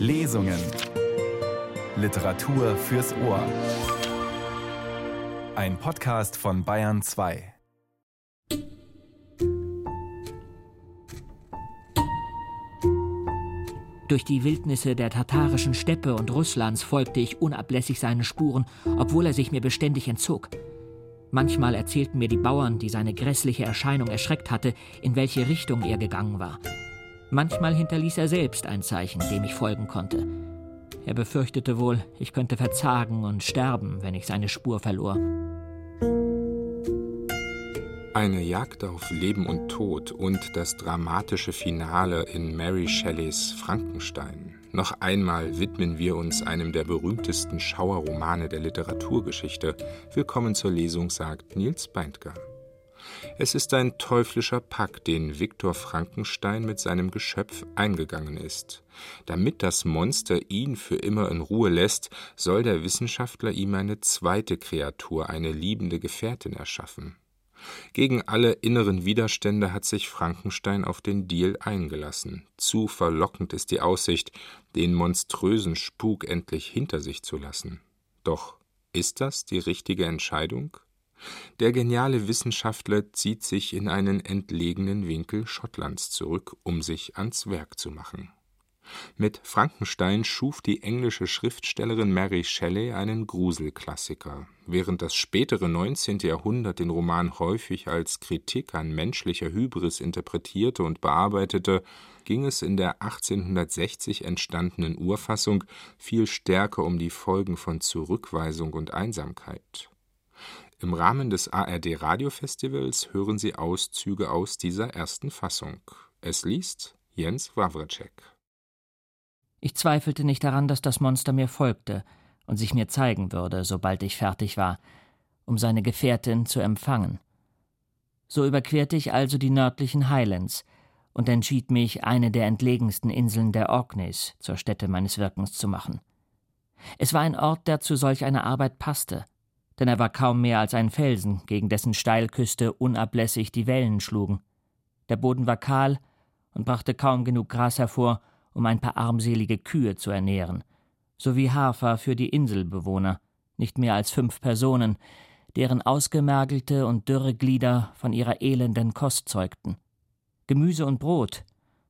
Lesungen. Literatur fürs Ohr. Ein Podcast von Bayern 2. Durch die Wildnisse der tatarischen Steppe und Russlands folgte ich unablässig seinen Spuren, obwohl er sich mir beständig entzog. Manchmal erzählten mir die Bauern, die seine grässliche Erscheinung erschreckt hatte, in welche Richtung er gegangen war. Manchmal hinterließ er selbst ein Zeichen, dem ich folgen konnte. Er befürchtete wohl, ich könnte verzagen und sterben, wenn ich seine Spur verlor. Eine Jagd auf Leben und Tod und das dramatische Finale in Mary Shelleys Frankenstein. Noch einmal widmen wir uns einem der berühmtesten Schauerromane der Literaturgeschichte. Willkommen zur Lesung, sagt Niels Beindker. Es ist ein teuflischer Pakt, den Viktor Frankenstein mit seinem Geschöpf eingegangen ist. Damit das Monster ihn für immer in Ruhe lässt, soll der Wissenschaftler ihm eine zweite Kreatur, eine liebende Gefährtin erschaffen. Gegen alle inneren Widerstände hat sich Frankenstein auf den Deal eingelassen. Zu verlockend ist die Aussicht, den monströsen Spuk endlich hinter sich zu lassen. Doch ist das die richtige Entscheidung? Der geniale Wissenschaftler zieht sich in einen entlegenen Winkel Schottlands zurück, um sich ans Werk zu machen. Mit Frankenstein schuf die englische Schriftstellerin Mary Shelley einen Gruselklassiker. Während das spätere 19. Jahrhundert den Roman häufig als Kritik an menschlicher Hybris interpretierte und bearbeitete, ging es in der 1860 entstandenen Urfassung viel stärker um die Folgen von Zurückweisung und Einsamkeit. Im Rahmen des ARD Radiofestivals hören Sie Auszüge aus dieser ersten Fassung. Es liest Jens Wawrczyk. Ich zweifelte nicht daran, dass das Monster mir folgte und sich mir zeigen würde, sobald ich fertig war, um seine Gefährtin zu empfangen. So überquerte ich also die nördlichen Highlands und entschied mich, eine der entlegensten Inseln der Orkneys zur Stätte meines Wirkens zu machen. Es war ein Ort, der zu solch einer Arbeit passte, denn er war kaum mehr als ein Felsen, gegen dessen Steilküste unablässig die Wellen schlugen. Der Boden war kahl und brachte kaum genug Gras hervor, um ein paar armselige Kühe zu ernähren, sowie Hafer für die Inselbewohner, nicht mehr als fünf Personen, deren ausgemergelte und dürre Glieder von ihrer elenden Kost zeugten. Gemüse und Brot,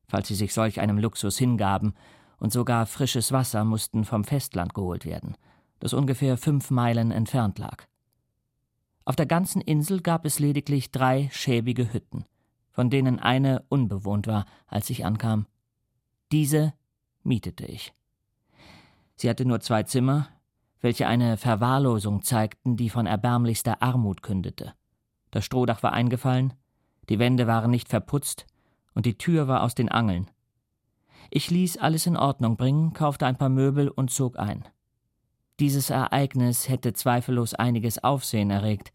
falls sie sich solch einem Luxus hingaben, und sogar frisches Wasser mussten vom Festland geholt werden – das ungefähr fünf Meilen entfernt lag. Auf der ganzen Insel gab es lediglich drei schäbige Hütten, von denen eine unbewohnt war, als ich ankam. Diese mietete ich. Sie hatte nur zwei Zimmer, welche eine Verwahrlosung zeigten, die von erbärmlichster Armut kündete. Das Strohdach war eingefallen, die Wände waren nicht verputzt und die Tür war aus den Angeln. Ich ließ alles in Ordnung bringen, kaufte ein paar Möbel und zog ein. Dieses Ereignis hätte zweifellos einiges Aufsehen erregt,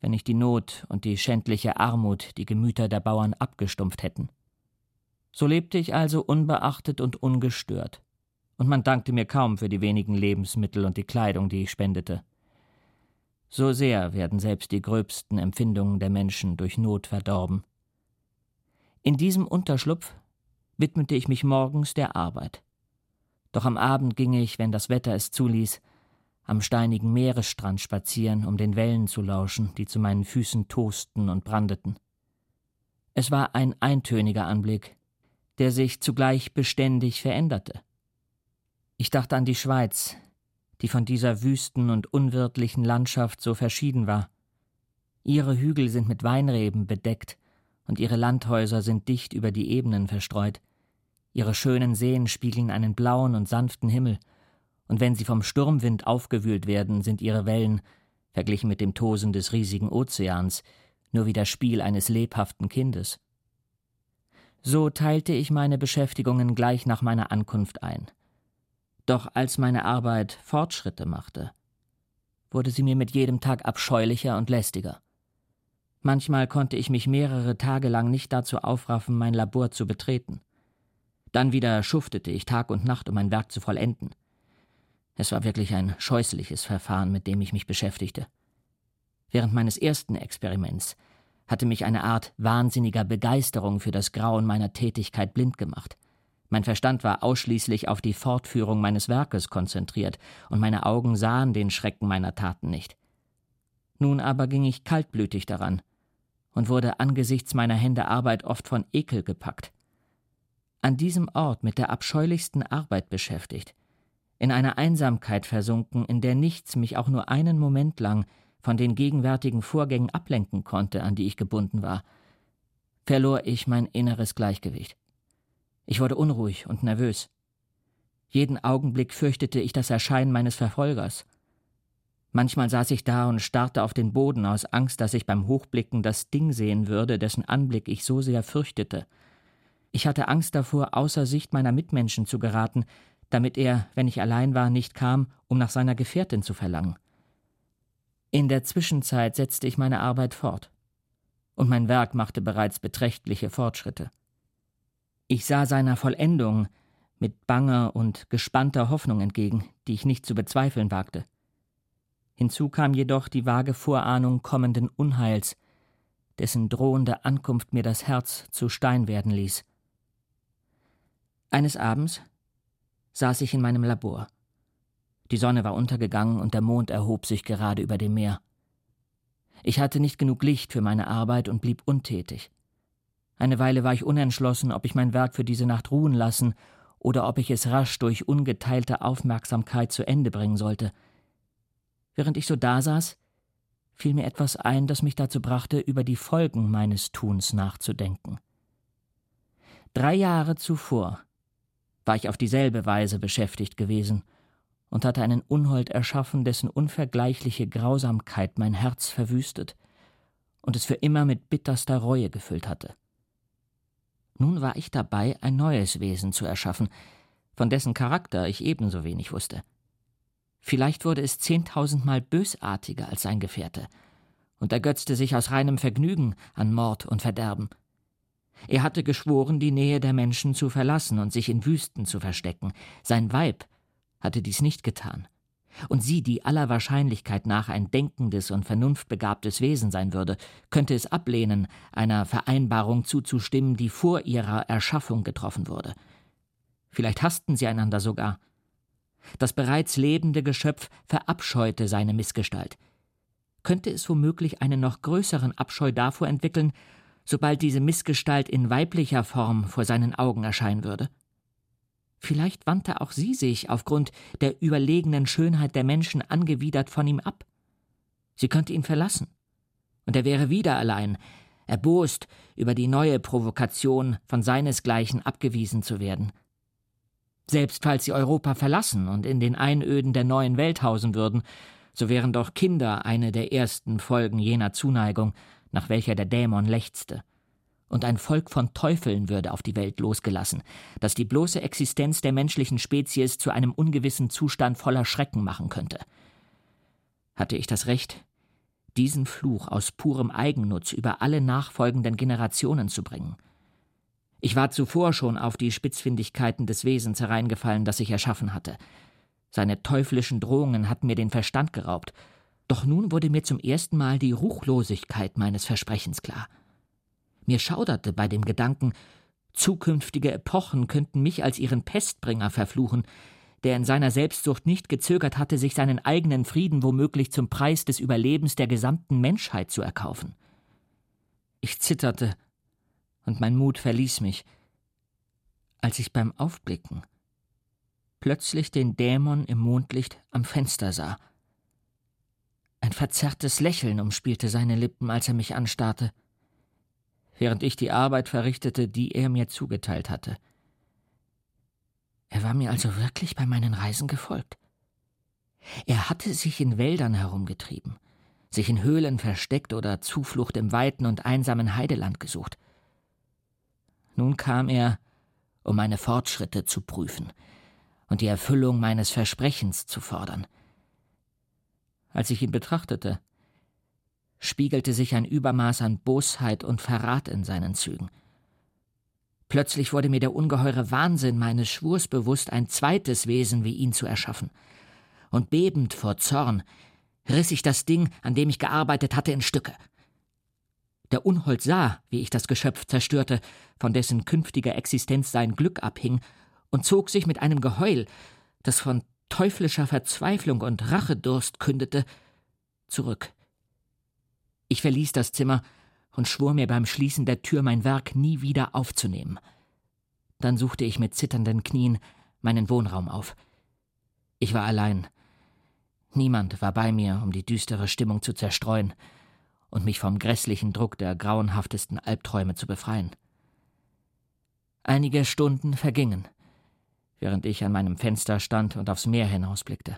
wenn nicht die Not und die schändliche Armut die Gemüter der Bauern abgestumpft hätten. So lebte ich also unbeachtet und ungestört, und man dankte mir kaum für die wenigen Lebensmittel und die Kleidung, die ich spendete. So sehr werden selbst die gröbsten Empfindungen der Menschen durch Not verdorben. In diesem Unterschlupf widmete ich mich morgens der Arbeit. Doch am Abend ging ich, wenn das Wetter es zuließ, am steinigen Meeresstrand spazieren, um den Wellen zu lauschen, die zu meinen Füßen tosten und brandeten. Es war ein eintöniger Anblick, der sich zugleich beständig veränderte. Ich dachte an die Schweiz, die von dieser wüsten und unwirtlichen Landschaft so verschieden war. Ihre Hügel sind mit Weinreben bedeckt, und ihre Landhäuser sind dicht über die Ebenen verstreut. Ihre schönen Seen spiegeln einen blauen und sanften Himmel, und wenn sie vom Sturmwind aufgewühlt werden, sind ihre Wellen, verglichen mit dem Tosen des riesigen Ozeans, nur wie das Spiel eines lebhaften Kindes. So teilte ich meine Beschäftigungen gleich nach meiner Ankunft ein. Doch als meine Arbeit Fortschritte machte, wurde sie mir mit jedem Tag abscheulicher und lästiger. Manchmal konnte ich mich mehrere Tage lang nicht dazu aufraffen, mein Labor zu betreten. Dann wieder schuftete ich Tag und Nacht, um mein Werk zu vollenden. Es war wirklich ein scheußliches Verfahren, mit dem ich mich beschäftigte. Während meines ersten Experiments hatte mich eine Art wahnsinniger Begeisterung für das Grauen meiner Tätigkeit blind gemacht. Mein Verstand war ausschließlich auf die Fortführung meines Werkes konzentriert, und meine Augen sahen den Schrecken meiner Taten nicht. Nun aber ging ich kaltblütig daran und wurde angesichts meiner Hände Arbeit oft von Ekel gepackt. An diesem Ort mit der abscheulichsten Arbeit beschäftigt, in einer Einsamkeit versunken, in der nichts mich auch nur einen Moment lang von den gegenwärtigen Vorgängen ablenken konnte, an die ich gebunden war, verlor ich mein inneres Gleichgewicht. Ich wurde unruhig und nervös. Jeden Augenblick fürchtete ich das Erscheinen meines Verfolgers. Manchmal saß ich da und starrte auf den Boden aus Angst, dass ich beim Hochblicken das Ding sehen würde, dessen Anblick ich so sehr fürchtete. Ich hatte Angst davor, außer Sicht meiner Mitmenschen zu geraten, damit er, wenn ich allein war, nicht kam, um nach seiner Gefährtin zu verlangen. In der Zwischenzeit setzte ich meine Arbeit fort, und mein Werk machte bereits beträchtliche Fortschritte. Ich sah seiner Vollendung mit banger und gespannter Hoffnung entgegen, die ich nicht zu bezweifeln wagte. Hinzu kam jedoch die vage Vorahnung kommenden Unheils, dessen drohende Ankunft mir das Herz zu Stein werden ließ. Eines Abends saß ich in meinem Labor. Die Sonne war untergegangen und der Mond erhob sich gerade über dem Meer. Ich hatte nicht genug Licht für meine Arbeit und blieb untätig. Eine Weile war ich unentschlossen, ob ich mein Werk für diese Nacht ruhen lassen oder ob ich es rasch durch ungeteilte Aufmerksamkeit zu Ende bringen sollte. Während ich so dasaß, fiel mir etwas ein, das mich dazu brachte, über die Folgen meines Tuns nachzudenken. Drei Jahre zuvor war ich auf dieselbe Weise beschäftigt gewesen und hatte einen Unhold erschaffen, dessen unvergleichliche Grausamkeit mein Herz verwüstet und es für immer mit bitterster Reue gefüllt hatte. Nun war ich dabei, ein neues Wesen zu erschaffen, von dessen Charakter ich ebenso wenig wusste. Vielleicht wurde es zehntausendmal bösartiger als sein Gefährte und ergötzte sich aus reinem Vergnügen an Mord und Verderben. Er hatte geschworen, die Nähe der Menschen zu verlassen und sich in Wüsten zu verstecken. Sein Weib hatte dies nicht getan. Und sie, die aller Wahrscheinlichkeit nach ein denkendes und vernunftbegabtes Wesen sein würde, könnte es ablehnen, einer Vereinbarung zuzustimmen, die vor ihrer Erschaffung getroffen wurde. Vielleicht hassten sie einander sogar. Das bereits lebende Geschöpf verabscheute seine Missgestalt. Könnte es womöglich einen noch größeren Abscheu davor entwickeln, sobald diese Missgestalt in weiblicher Form vor seinen Augen erscheinen würde? Vielleicht wandte auch sie sich aufgrund der überlegenen Schönheit der Menschen angewidert von ihm ab. Sie könnte ihn verlassen, und er wäre wieder allein, erbost über die neue Provokation, von seinesgleichen abgewiesen zu werden. Selbst falls sie Europa verlassen und in den Einöden der neuen Welt hausen würden, so wären doch Kinder eine der ersten Folgen jener Zuneigung, nach welcher der Dämon lechzte und ein Volk von Teufeln würde auf die Welt losgelassen, das die bloße Existenz der menschlichen Spezies zu einem ungewissen Zustand voller Schrecken machen könnte. Hatte ich das Recht, diesen Fluch aus purem Eigennutz über alle nachfolgenden Generationen zu bringen? Ich war zuvor schon auf die Spitzfindigkeiten des Wesens hereingefallen, das ich erschaffen hatte. Seine teuflischen Drohungen hatten mir den Verstand geraubt, doch nun wurde mir zum ersten Mal die Ruchlosigkeit meines Versprechens klar. Mir schauderte bei dem Gedanken, zukünftige Epochen könnten mich als ihren Pestbringer verfluchen, der in seiner Selbstsucht nicht gezögert hatte, sich seinen eigenen Frieden womöglich zum Preis des Überlebens der gesamten Menschheit zu erkaufen. Ich zitterte, und mein Mut verließ mich, als ich beim Aufblicken plötzlich den Dämon im Mondlicht am Fenster sah. Ein verzerrtes Lächeln umspielte seine Lippen, als er mich anstarrte während ich die Arbeit verrichtete, die er mir zugeteilt hatte. Er war mir also wirklich bei meinen Reisen gefolgt. Er hatte sich in Wäldern herumgetrieben, sich in Höhlen versteckt oder Zuflucht im weiten und einsamen Heideland gesucht. Nun kam er, um meine Fortschritte zu prüfen und die Erfüllung meines Versprechens zu fordern. Als ich ihn betrachtete, spiegelte sich ein Übermaß an Bosheit und Verrat in seinen Zügen. Plötzlich wurde mir der ungeheure Wahnsinn meines Schwurs bewusst, ein zweites Wesen wie ihn zu erschaffen. Und bebend vor Zorn riss ich das Ding, an dem ich gearbeitet hatte, in Stücke. Der Unhold sah, wie ich das Geschöpf zerstörte, von dessen künftiger Existenz sein Glück abhing, und zog sich mit einem Geheul, das von teuflischer Verzweiflung und Rachedurst kündete, zurück. Ich verließ das Zimmer und schwor mir beim Schließen der Tür mein Werk nie wieder aufzunehmen. Dann suchte ich mit zitternden Knien meinen Wohnraum auf. Ich war allein. Niemand war bei mir, um die düstere Stimmung zu zerstreuen und mich vom grässlichen Druck der grauenhaftesten Albträume zu befreien. Einige Stunden vergingen, während ich an meinem Fenster stand und aufs Meer hinausblickte.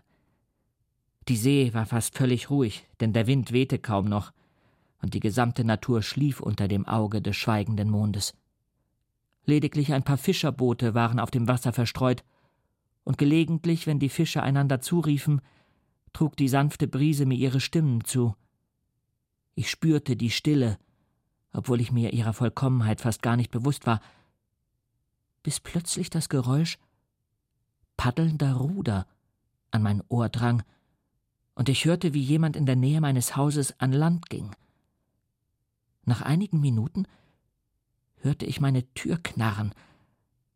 Die See war fast völlig ruhig, denn der Wind wehte kaum noch, und die gesamte Natur schlief unter dem Auge des schweigenden Mondes. Lediglich ein paar Fischerboote waren auf dem Wasser verstreut, und gelegentlich, wenn die Fische einander zuriefen, trug die sanfte Brise mir ihre Stimmen zu. Ich spürte die Stille, obwohl ich mir ihrer Vollkommenheit fast gar nicht bewusst war, bis plötzlich das Geräusch paddelnder Ruder an mein Ohr drang, und ich hörte, wie jemand in der Nähe meines Hauses an Land ging. Nach einigen Minuten hörte ich meine Tür knarren,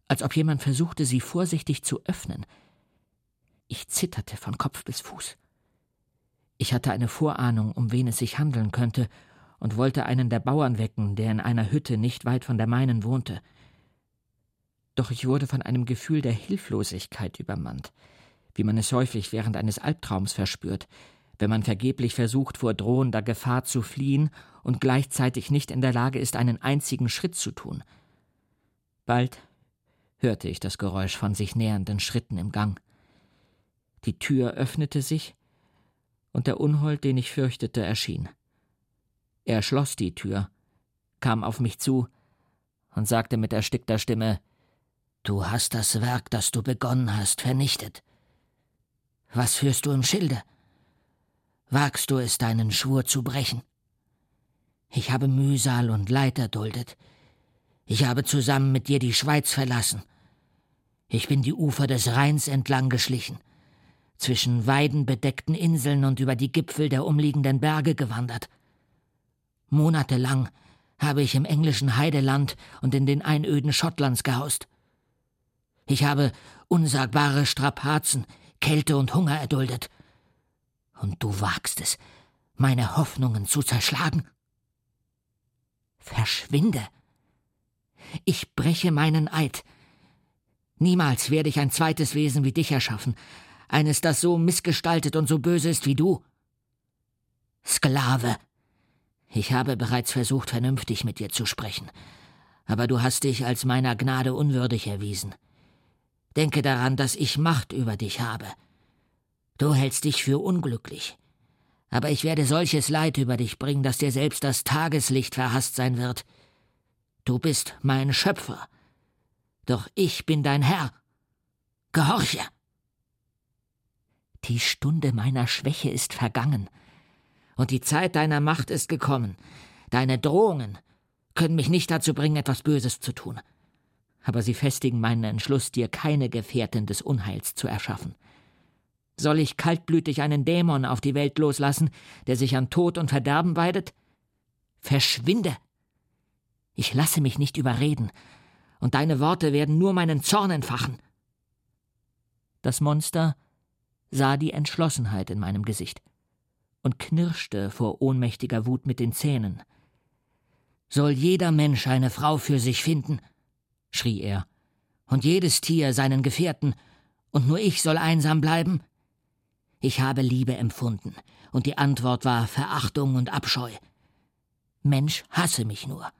als ob jemand versuchte, sie vorsichtig zu öffnen. Ich zitterte von Kopf bis Fuß. Ich hatte eine Vorahnung, um wen es sich handeln könnte, und wollte einen der Bauern wecken, der in einer Hütte nicht weit von der meinen wohnte. Doch ich wurde von einem Gefühl der Hilflosigkeit übermannt, wie man es häufig während eines Albtraums verspürt, wenn man vergeblich versucht, vor drohender Gefahr zu fliehen und gleichzeitig nicht in der Lage ist, einen einzigen Schritt zu tun. Bald hörte ich das Geräusch von sich nähernden Schritten im Gang. Die Tür öffnete sich, und der Unhold, den ich fürchtete, erschien. Er schloss die Tür, kam auf mich zu und sagte mit erstickter Stimme Du hast das Werk, das du begonnen hast, vernichtet. Was führst du im Schilde? Wagst du es, deinen Schwur zu brechen? Ich habe Mühsal und Leid erduldet. Ich habe zusammen mit dir die Schweiz verlassen. Ich bin die Ufer des Rheins entlang geschlichen, zwischen weidenbedeckten Inseln und über die Gipfel der umliegenden Berge gewandert. Monatelang habe ich im englischen Heideland und in den Einöden Schottlands gehaust. Ich habe unsagbare Strapazen, Kälte und Hunger erduldet. Und du wagst es, meine Hoffnungen zu zerschlagen? Verschwinde. Ich breche meinen Eid. Niemals werde ich ein zweites Wesen wie dich erschaffen, eines, das so missgestaltet und so böse ist wie du. Sklave. Ich habe bereits versucht, vernünftig mit dir zu sprechen, aber du hast dich als meiner Gnade unwürdig erwiesen. Denke daran, dass ich Macht über dich habe. Du hältst dich für unglücklich. Aber ich werde solches Leid über dich bringen, dass dir selbst das Tageslicht verhasst sein wird. Du bist mein Schöpfer. Doch ich bin dein Herr. Gehorche! Die Stunde meiner Schwäche ist vergangen, und die Zeit deiner Macht ist gekommen. Deine Drohungen können mich nicht dazu bringen, etwas Böses zu tun aber sie festigen meinen Entschluss, dir keine Gefährtin des Unheils zu erschaffen. Soll ich kaltblütig einen Dämon auf die Welt loslassen, der sich an Tod und Verderben weidet? Verschwinde! Ich lasse mich nicht überreden, und deine Worte werden nur meinen Zorn entfachen. Das Monster sah die Entschlossenheit in meinem Gesicht und knirschte vor ohnmächtiger Wut mit den Zähnen. Soll jeder Mensch eine Frau für sich finden, schrie er, und jedes Tier seinen Gefährten, und nur ich soll einsam bleiben? Ich habe Liebe empfunden, und die Antwort war Verachtung und Abscheu. Mensch, hasse mich nur.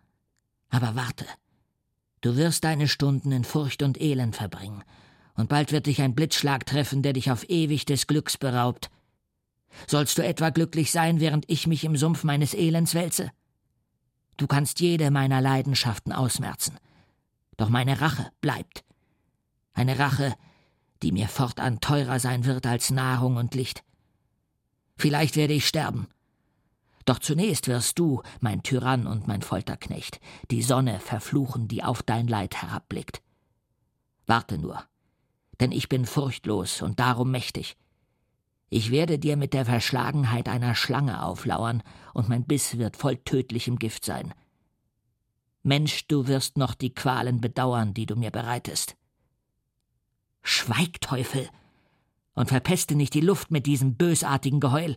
Aber warte, du wirst deine Stunden in Furcht und Elend verbringen, und bald wird dich ein Blitzschlag treffen, der dich auf ewig des Glücks beraubt. Sollst du etwa glücklich sein, während ich mich im Sumpf meines Elends wälze? Du kannst jede meiner Leidenschaften ausmerzen, doch meine Rache bleibt. Eine Rache, die mir fortan teurer sein wird als Nahrung und Licht. Vielleicht werde ich sterben. Doch zunächst wirst du, mein Tyrann und mein Folterknecht, die Sonne verfluchen, die auf dein Leid herabblickt. Warte nur, denn ich bin furchtlos und darum mächtig. Ich werde dir mit der Verschlagenheit einer Schlange auflauern, und mein Biss wird voll tödlichem Gift sein. Mensch, du wirst noch die Qualen bedauern, die du mir bereitest. Schweig, Teufel, und verpeste nicht die Luft mit diesem bösartigen Geheul.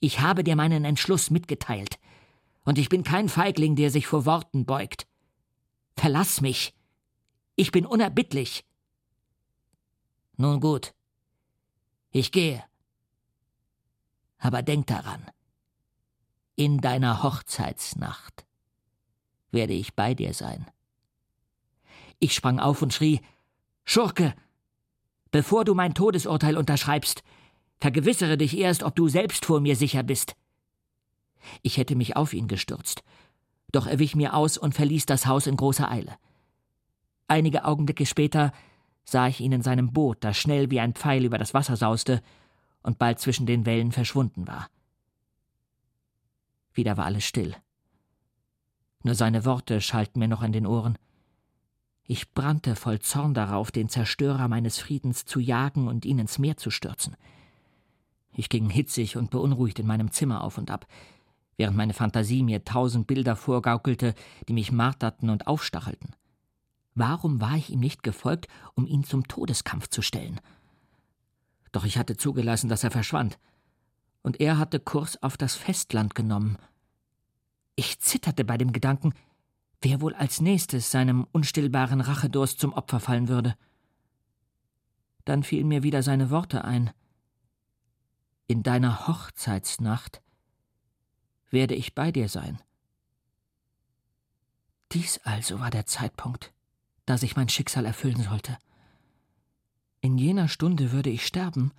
Ich habe dir meinen Entschluss mitgeteilt, und ich bin kein Feigling, der sich vor Worten beugt. Verlass mich. Ich bin unerbittlich. Nun gut. Ich gehe. Aber denk daran. In deiner Hochzeitsnacht werde ich bei dir sein. Ich sprang auf und schrie Schurke. Bevor du mein Todesurteil unterschreibst, vergewissere dich erst, ob du selbst vor mir sicher bist. Ich hätte mich auf ihn gestürzt, doch er wich mir aus und verließ das Haus in großer Eile. Einige Augenblicke später sah ich ihn in seinem Boot, das schnell wie ein Pfeil über das Wasser sauste und bald zwischen den Wellen verschwunden war. Wieder war alles still. Nur seine Worte schallten mir noch in den Ohren. Ich brannte voll Zorn darauf, den Zerstörer meines Friedens zu jagen und ihn ins Meer zu stürzen. Ich ging hitzig und beunruhigt in meinem Zimmer auf und ab, während meine Fantasie mir tausend Bilder vorgaukelte, die mich marterten und aufstachelten. Warum war ich ihm nicht gefolgt, um ihn zum Todeskampf zu stellen? Doch ich hatte zugelassen, dass er verschwand, und er hatte Kurs auf das Festland genommen. Ich zitterte bei dem Gedanken, wer wohl als nächstes seinem unstillbaren Rachedurst zum Opfer fallen würde. Dann fielen mir wieder seine Worte ein. In deiner Hochzeitsnacht werde ich bei dir sein. Dies also war der Zeitpunkt, da sich mein Schicksal erfüllen sollte. In jener Stunde würde ich sterben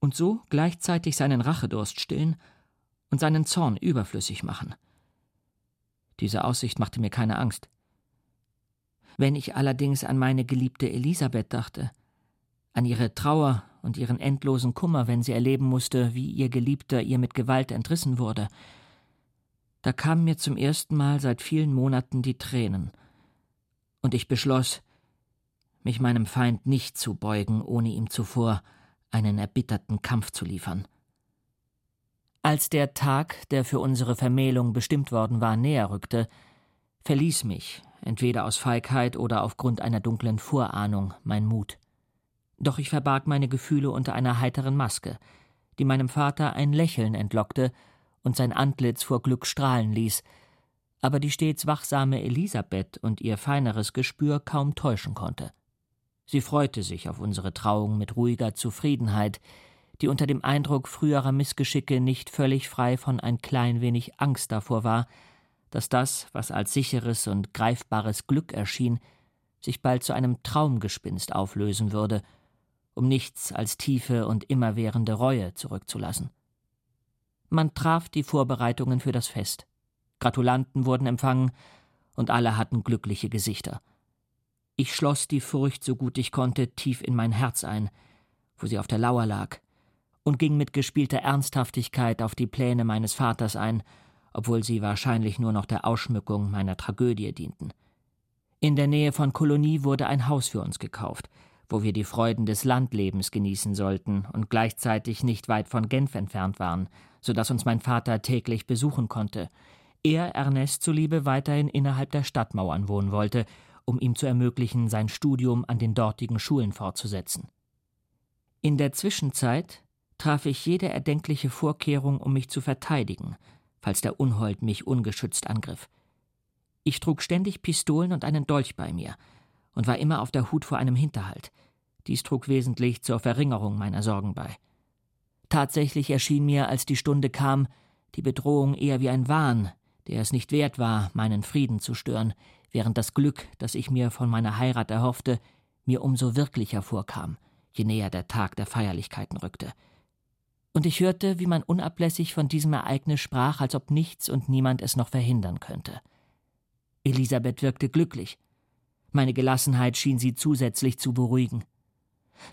und so gleichzeitig seinen Rachedurst stillen und seinen Zorn überflüssig machen. Diese Aussicht machte mir keine Angst. Wenn ich allerdings an meine geliebte Elisabeth dachte, an ihre Trauer und ihren endlosen Kummer, wenn sie erleben musste, wie ihr Geliebter ihr mit Gewalt entrissen wurde, da kamen mir zum ersten Mal seit vielen Monaten die Tränen, und ich beschloss, mich meinem Feind nicht zu beugen, ohne ihm zuvor einen erbitterten Kampf zu liefern. Als der Tag, der für unsere Vermählung bestimmt worden war, näher rückte, verließ mich, entweder aus Feigheit oder aufgrund einer dunklen Vorahnung, mein Mut. Doch ich verbarg meine Gefühle unter einer heiteren Maske, die meinem Vater ein Lächeln entlockte und sein Antlitz vor Glück strahlen ließ, aber die stets wachsame Elisabeth und ihr feineres Gespür kaum täuschen konnte. Sie freute sich auf unsere Trauung mit ruhiger Zufriedenheit, die unter dem Eindruck früherer Missgeschicke nicht völlig frei von ein klein wenig Angst davor war, dass das, was als sicheres und greifbares Glück erschien, sich bald zu einem Traumgespinst auflösen würde, um nichts als tiefe und immerwährende Reue zurückzulassen. Man traf die Vorbereitungen für das Fest. Gratulanten wurden empfangen, und alle hatten glückliche Gesichter. Ich schloss die Furcht, so gut ich konnte, tief in mein Herz ein, wo sie auf der Lauer lag, und ging mit gespielter Ernsthaftigkeit auf die Pläne meines Vaters ein, obwohl sie wahrscheinlich nur noch der Ausschmückung meiner Tragödie dienten. In der Nähe von Kolonie wurde ein Haus für uns gekauft, wo wir die Freuden des Landlebens genießen sollten und gleichzeitig nicht weit von Genf entfernt waren, so dass uns mein Vater täglich besuchen konnte. Er Ernest zuliebe weiterhin innerhalb der Stadtmauern wohnen wollte, um ihm zu ermöglichen, sein Studium an den dortigen Schulen fortzusetzen. In der Zwischenzeit traf ich jede erdenkliche Vorkehrung, um mich zu verteidigen, falls der Unhold mich ungeschützt angriff. Ich trug ständig Pistolen und einen Dolch bei mir und war immer auf der Hut vor einem Hinterhalt. Dies trug wesentlich zur Verringerung meiner Sorgen bei. Tatsächlich erschien mir, als die Stunde kam, die Bedrohung eher wie ein Wahn, der es nicht wert war, meinen Frieden zu stören, während das Glück, das ich mir von meiner Heirat erhoffte, mir umso wirklicher vorkam, je näher der Tag der Feierlichkeiten rückte und ich hörte, wie man unablässig von diesem Ereignis sprach, als ob nichts und niemand es noch verhindern könnte. Elisabeth wirkte glücklich. Meine Gelassenheit schien sie zusätzlich zu beruhigen.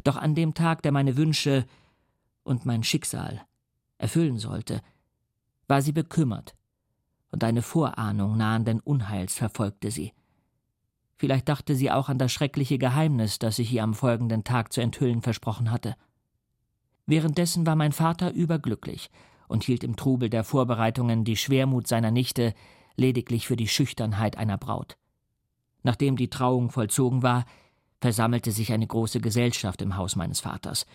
Doch an dem Tag, der meine Wünsche und mein Schicksal erfüllen sollte, war sie bekümmert, und eine Vorahnung nahenden Unheils verfolgte sie. Vielleicht dachte sie auch an das schreckliche Geheimnis, das ich ihr am folgenden Tag zu enthüllen versprochen hatte. Währenddessen war mein Vater überglücklich und hielt im Trubel der Vorbereitungen die Schwermut seiner Nichte lediglich für die Schüchternheit einer Braut. Nachdem die Trauung vollzogen war, versammelte sich eine große Gesellschaft im Haus meines Vaters.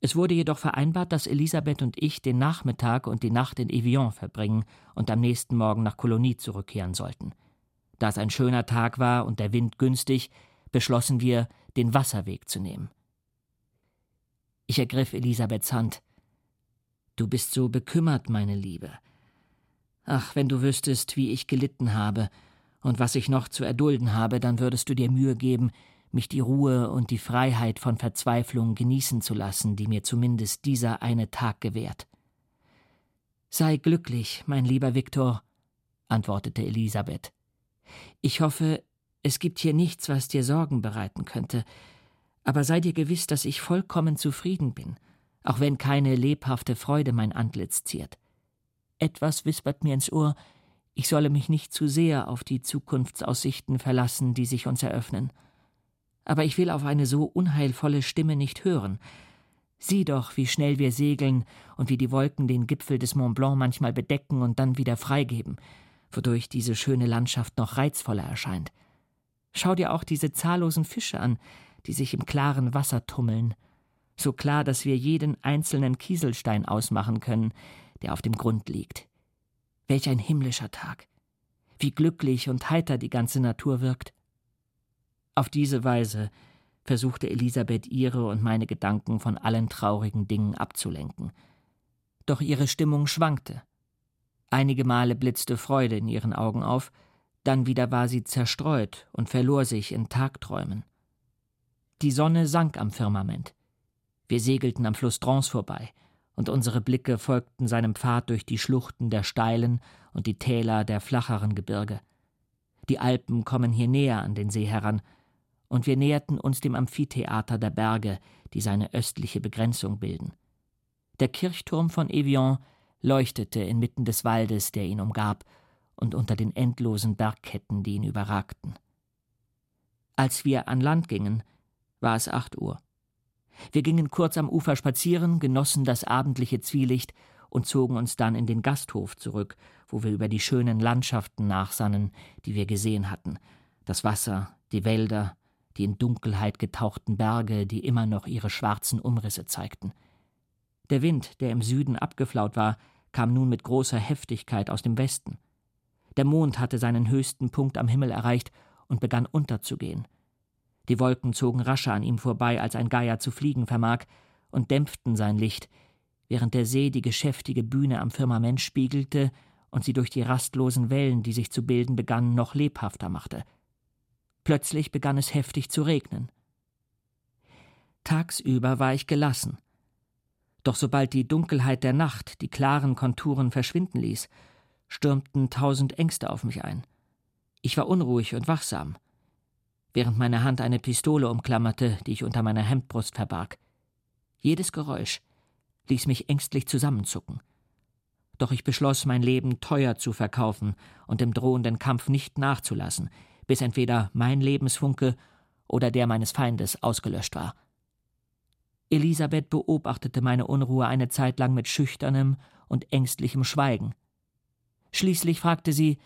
Es wurde jedoch vereinbart, dass Elisabeth und ich den Nachmittag und die Nacht in Evian verbringen und am nächsten Morgen nach Kolonie zurückkehren sollten. Da es ein schöner Tag war und der Wind günstig, beschlossen wir, den Wasserweg zu nehmen. Ich ergriff Elisabeths Hand. Du bist so bekümmert, meine Liebe. Ach, wenn du wüsstest, wie ich gelitten habe und was ich noch zu erdulden habe, dann würdest du dir Mühe geben, mich die Ruhe und die Freiheit von Verzweiflung genießen zu lassen, die mir zumindest dieser eine Tag gewährt. Sei glücklich, mein lieber Viktor, antwortete Elisabeth. Ich hoffe, es gibt hier nichts, was dir Sorgen bereiten könnte, aber sei dir gewiss, dass ich vollkommen zufrieden bin, auch wenn keine lebhafte Freude mein Antlitz ziert. Etwas wispert mir ins Ohr, ich solle mich nicht zu sehr auf die Zukunftsaussichten verlassen, die sich uns eröffnen. Aber ich will auf eine so unheilvolle Stimme nicht hören. Sieh doch, wie schnell wir segeln und wie die Wolken den Gipfel des Mont Blanc manchmal bedecken und dann wieder freigeben, wodurch diese schöne Landschaft noch reizvoller erscheint. Schau dir auch diese zahllosen Fische an, die sich im klaren Wasser tummeln, so klar, dass wir jeden einzelnen Kieselstein ausmachen können, der auf dem Grund liegt. Welch ein himmlischer Tag. Wie glücklich und heiter die ganze Natur wirkt. Auf diese Weise versuchte Elisabeth ihre und meine Gedanken von allen traurigen Dingen abzulenken. Doch ihre Stimmung schwankte. Einige Male blitzte Freude in ihren Augen auf, dann wieder war sie zerstreut und verlor sich in Tagträumen. Die Sonne sank am Firmament. Wir segelten am Fluss Drance vorbei, und unsere Blicke folgten seinem Pfad durch die Schluchten der steilen und die Täler der flacheren Gebirge. Die Alpen kommen hier näher an den See heran, und wir näherten uns dem Amphitheater der Berge, die seine östliche Begrenzung bilden. Der Kirchturm von Evian leuchtete inmitten des Waldes, der ihn umgab, und unter den endlosen Bergketten, die ihn überragten. Als wir an Land gingen, war es acht Uhr. Wir gingen kurz am Ufer spazieren, genossen das abendliche Zwielicht und zogen uns dann in den Gasthof zurück, wo wir über die schönen Landschaften nachsannen, die wir gesehen hatten, das Wasser, die Wälder, die in Dunkelheit getauchten Berge, die immer noch ihre schwarzen Umrisse zeigten. Der Wind, der im Süden abgeflaut war, kam nun mit großer Heftigkeit aus dem Westen. Der Mond hatte seinen höchsten Punkt am Himmel erreicht und begann unterzugehen. Die Wolken zogen rascher an ihm vorbei, als ein Geier zu fliegen vermag, und dämpften sein Licht, während der See die geschäftige Bühne am Firmament spiegelte und sie durch die rastlosen Wellen, die sich zu bilden begannen, noch lebhafter machte. Plötzlich begann es heftig zu regnen. Tagsüber war ich gelassen. Doch sobald die Dunkelheit der Nacht die klaren Konturen verschwinden ließ, stürmten tausend Ängste auf mich ein. Ich war unruhig und wachsam während meine Hand eine Pistole umklammerte, die ich unter meiner Hemdbrust verbarg. Jedes Geräusch ließ mich ängstlich zusammenzucken. Doch ich beschloss, mein Leben teuer zu verkaufen und im drohenden Kampf nicht nachzulassen, bis entweder mein Lebensfunke oder der meines Feindes ausgelöscht war. Elisabeth beobachtete meine Unruhe eine Zeit lang mit schüchternem und ängstlichem Schweigen. Schließlich fragte sie,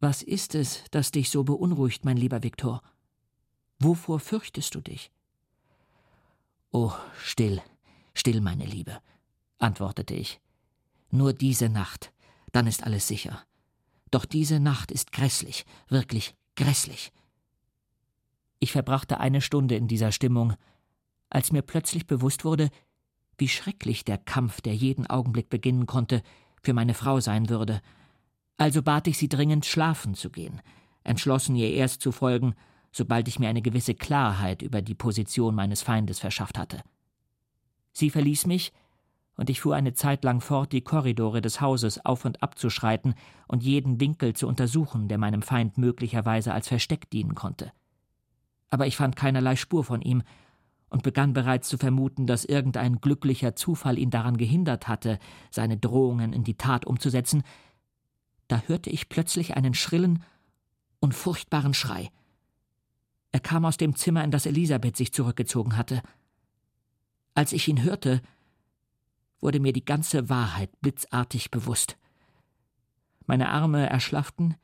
was ist es, das dich so beunruhigt, mein lieber Viktor? Wovor fürchtest du dich? Oh, still, still, meine Liebe, antwortete ich. Nur diese Nacht, dann ist alles sicher. Doch diese Nacht ist grässlich, wirklich grässlich. Ich verbrachte eine Stunde in dieser Stimmung, als mir plötzlich bewusst wurde, wie schrecklich der Kampf, der jeden Augenblick beginnen konnte, für meine Frau sein würde, also bat ich sie dringend, schlafen zu gehen, entschlossen ihr erst zu folgen, sobald ich mir eine gewisse Klarheit über die Position meines Feindes verschafft hatte. Sie verließ mich, und ich fuhr eine Zeit lang fort, die Korridore des Hauses auf und ab zu schreiten und jeden Winkel zu untersuchen, der meinem Feind möglicherweise als Versteck dienen konnte. Aber ich fand keinerlei Spur von ihm und begann bereits zu vermuten, dass irgendein glücklicher Zufall ihn daran gehindert hatte, seine Drohungen in die Tat umzusetzen, da hörte ich plötzlich einen schrillen und furchtbaren Schrei. Er kam aus dem Zimmer, in das Elisabeth sich zurückgezogen hatte. Als ich ihn hörte, wurde mir die ganze Wahrheit blitzartig bewusst. Meine Arme erschlafften,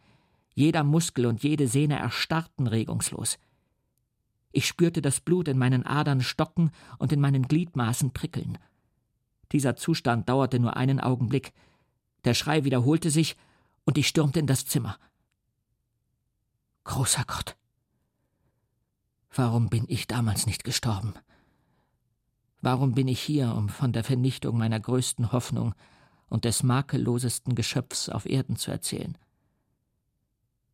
jeder Muskel und jede Sehne erstarrten regungslos. Ich spürte das Blut in meinen Adern stocken und in meinen Gliedmaßen prickeln. Dieser Zustand dauerte nur einen Augenblick. Der Schrei wiederholte sich, und ich stürmte in das Zimmer. Großer Gott. Warum bin ich damals nicht gestorben? Warum bin ich hier, um von der Vernichtung meiner größten Hoffnung und des makellosesten Geschöpfs auf Erden zu erzählen?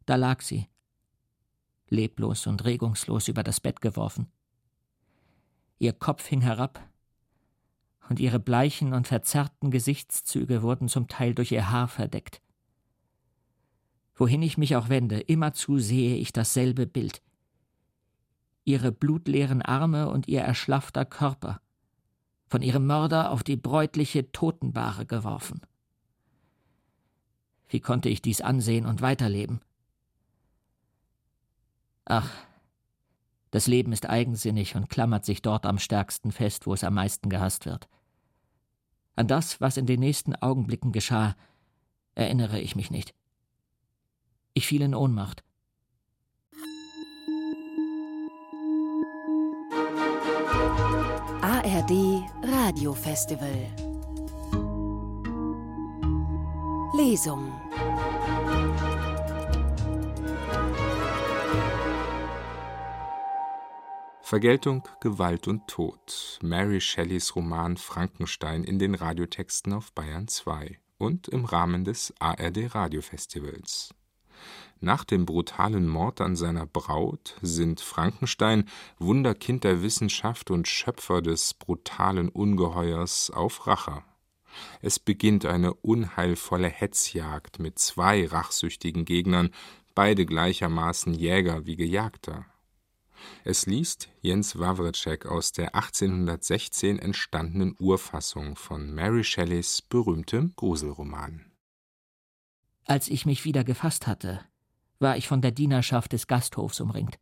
Da lag sie, leblos und regungslos über das Bett geworfen. Ihr Kopf hing herab, und ihre bleichen und verzerrten Gesichtszüge wurden zum Teil durch ihr Haar verdeckt. Wohin ich mich auch wende, immerzu sehe ich dasselbe Bild. Ihre blutleeren Arme und ihr erschlaffter Körper, von ihrem Mörder auf die bräutliche Totenbahre geworfen. Wie konnte ich dies ansehen und weiterleben? Ach, das Leben ist eigensinnig und klammert sich dort am stärksten fest, wo es am meisten gehasst wird. An das, was in den nächsten Augenblicken geschah, erinnere ich mich nicht. Ich fiel in Ohnmacht. ARD Radiofestival Lesung Vergeltung, Gewalt und Tod. Mary Shelleys Roman Frankenstein in den Radiotexten auf Bayern 2 und im Rahmen des ARD Radiofestivals. Nach dem brutalen Mord an seiner Braut sind Frankenstein, Wunderkind der Wissenschaft und Schöpfer des brutalen Ungeheuers, auf Rache. Es beginnt eine unheilvolle Hetzjagd mit zwei rachsüchtigen Gegnern, beide gleichermaßen Jäger wie Gejagter. Es liest Jens Wawrcek aus der 1816 entstandenen Urfassung von Mary Shelleys berühmtem Gruselroman. Als ich mich wieder gefasst hatte, war ich von der Dienerschaft des Gasthofs umringt.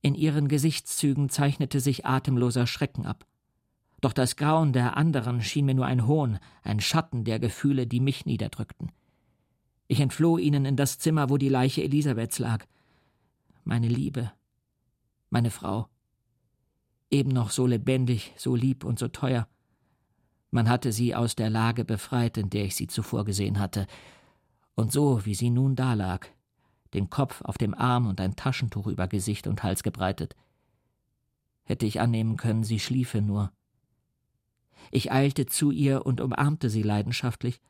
In ihren Gesichtszügen zeichnete sich atemloser Schrecken ab. Doch das Grauen der anderen schien mir nur ein Hohn, ein Schatten der Gefühle, die mich niederdrückten. Ich entfloh ihnen in das Zimmer, wo die Leiche Elisabeths lag. Meine Liebe, meine Frau. Eben noch so lebendig, so lieb und so teuer. Man hatte sie aus der Lage befreit, in der ich sie zuvor gesehen hatte. Und so, wie sie nun dalag, den Kopf auf dem Arm und ein Taschentuch über Gesicht und Hals gebreitet. Hätte ich annehmen können, sie schliefe nur. Ich eilte zu ihr und umarmte sie leidenschaftlich.